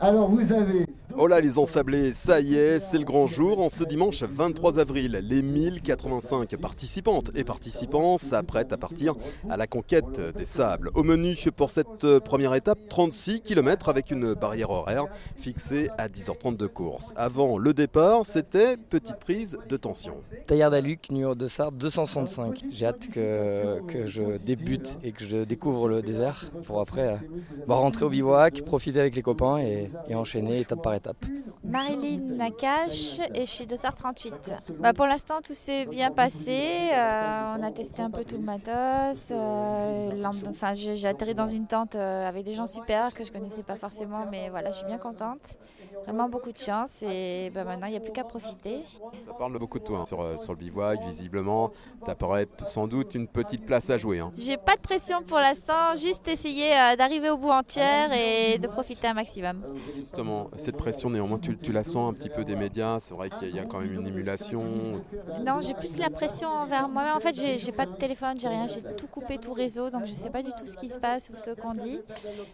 Alors vous avez Oh là les ensablés, ça y est, c'est le grand jour. En ce dimanche 23 avril, les 1085 participantes et participants s'apprêtent à partir à la conquête des sables. Au menu pour cette première étape, 36 km avec une barrière horaire fixée à 10h30 de course. Avant le départ, c'était petite prise de tension. Taillard d'Aluc, numéro de Sardes 265. J'ai hâte que, que, je débute et que je découvre le désert pour après euh, bah, rentrer au bivouac, profiter avec les copains et enchaîner étape par étape. Marilyn Nakache et je suis de SAR 38. Bah pour l'instant tout s'est bien passé. Euh, on a testé un peu tout le matos. Euh, j'ai atterri dans une tente euh, avec des gens super que je connaissais pas forcément, mais voilà, je suis bien contente. Vraiment beaucoup de chance et bah, maintenant il n'y a plus qu'à profiter. Ça parle beaucoup de toi hein, sur, sur, le bivouac, visiblement. Tu apparais sans doute une petite place à jouer. Hein. J'ai pas de pression pour l'instant, juste essayer d'arriver au bout entière et de profiter un maximum. Justement, cette pression néanmoins tu, tu, la sens un petit peu des médias C'est vrai qu'il y, a quand même une émulation Non, j'ai plus la pression envers moi En fait, j'ai pas de téléphone, j'ai rien, j'ai tout coupé, tout réseau, donc je sais pas du tout ce qui se passe ou ce qu'on dit.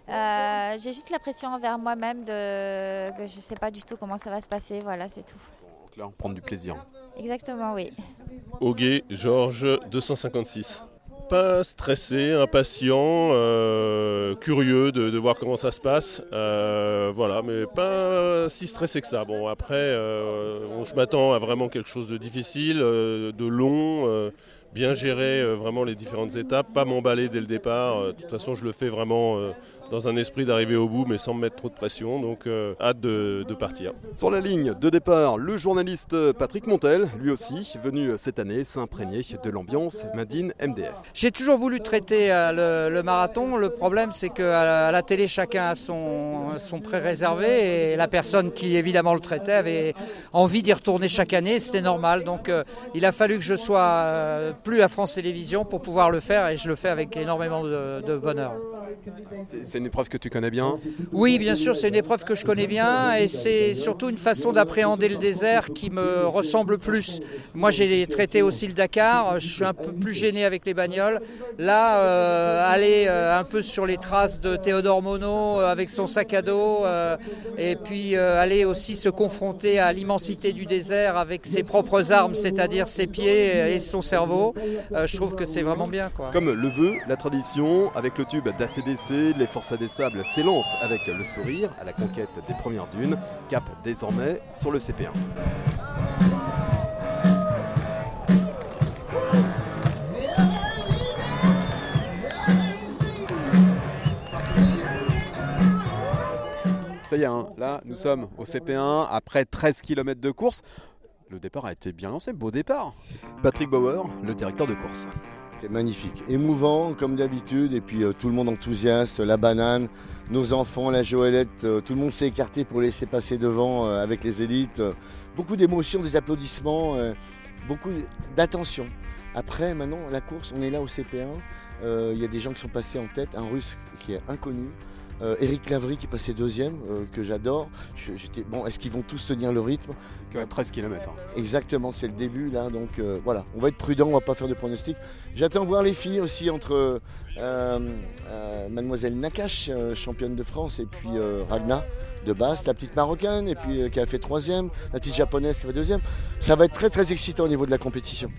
Euh, j'ai juste la pression envers moi-même de que je sais pas du tout comment ça va se passer, voilà, c'est tout. Donc là, on prend du plaisir. Exactement, oui. Auguet, Georges, 256 pas stressé, impatient, euh, curieux de, voir comment ça se passe. Euh, voilà, mais pas si stressé que ça. Bon, après, euh, je m'attends à vraiment quelque chose de difficile, de long bien gérer euh, vraiment les différentes étapes, pas m'emballer dès le départ. Euh, de toute façon, je le fais vraiment euh, dans un esprit d'arriver au bout, mais sans me mettre trop de pression. Donc, hâte de, partir. Sur la ligne de départ, le journaliste Patrick Montel, lui aussi, venu cette année s'imprégner de l'ambiance Madine MDS. J'ai toujours voulu traiter le, marathon. Le problème, c'est qu'à la, télé, chacun a son, son pré-réservé et la personne qui évidemment le traitait avait envie d'y retourner chaque année. C'était normal. Donc, il a fallu que je sois plus à France Télévisions pour pouvoir le faire et je le fais avec énormément de, bonheur. C'est une épreuve que tu connais bien Oui, bien sûr, c'est une épreuve que je connais bien et c'est surtout une façon d'appréhender le désert qui me ressemble plus. Moi, j'ai traité aussi le Dakar, je suis un peu plus gêné avec les bagnoles. Là, euh, aller euh, un peu sur les traces de Théodore Monod euh, avec son sac à dos et puis aller aussi se confronter à l'immensité du désert avec ses propres armes, c'est-à-dire ses pieds et son cerveau. Euh, je trouve que c'est vraiment bien. Quoi. Comme le veut la tradition, avec le tube les Forces des Sables s'élancent avec le sourire à la conquête des premières dunes, cap désormais sur le CP1. Ça y est, hein, là nous sommes au CP1 après 13 km de course le départ a été bien lancé, beau départ. Patrick Bauer, le directeur de course. C'était magnifique, émouvant comme d'habitude, et puis euh, tout le monde enthousiaste, la banane, nos enfants, la Joëlette, euh, tout le monde s'est écarté pour laisser passer devant euh, avec les élites. beaucoup d'émotions, des applaudissements, beaucoup d'attention. Après, maintenant, la course, on est là au CP1, il y a des gens qui sont passés en tête, un russe qui est inconnu, Eric euh, Lavry qui passait deuxième, euh, que j'adore. J'étais bon, est-ce qu'ils vont tous tenir le rythme? 13 km. Hein. Exactement, c'est le début là, donc euh, voilà, on va être prudent, on va pas faire de pronostics. J'attends voir les filles aussi entre Mademoiselle Nakache, championne de France, et puis Ragna de Basse, la petite marocaine, et puis qui a fait troisième, la petite japonaise qui fait deuxième. Ça va être très très excitant au niveau de la compétition.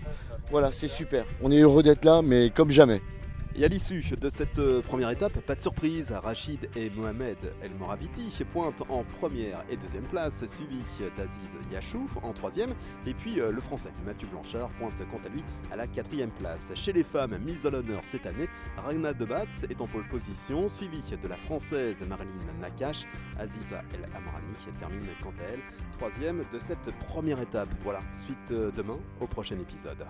Voilà, c'est super. On est heureux d'être là, mais comme jamais. Et à l'issue de cette euh, première étape, pas de surprise, Rachid et Mohamed El Moraviti pointent en première et deuxième place, suivi d'Aziz Yachouf en troisième, et puis euh, le français Mathieu Blanchard pointe quant à lui à la quatrième place. Chez les femmes, mise à l'honneur cette année, Ragna Debatz est en pole position, suivi de la française Marilyn Nakache. Aziza El Amrani termine quant à elle troisième de cette première étape. Voilà, suite euh, demain au prochain épisode.